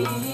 you.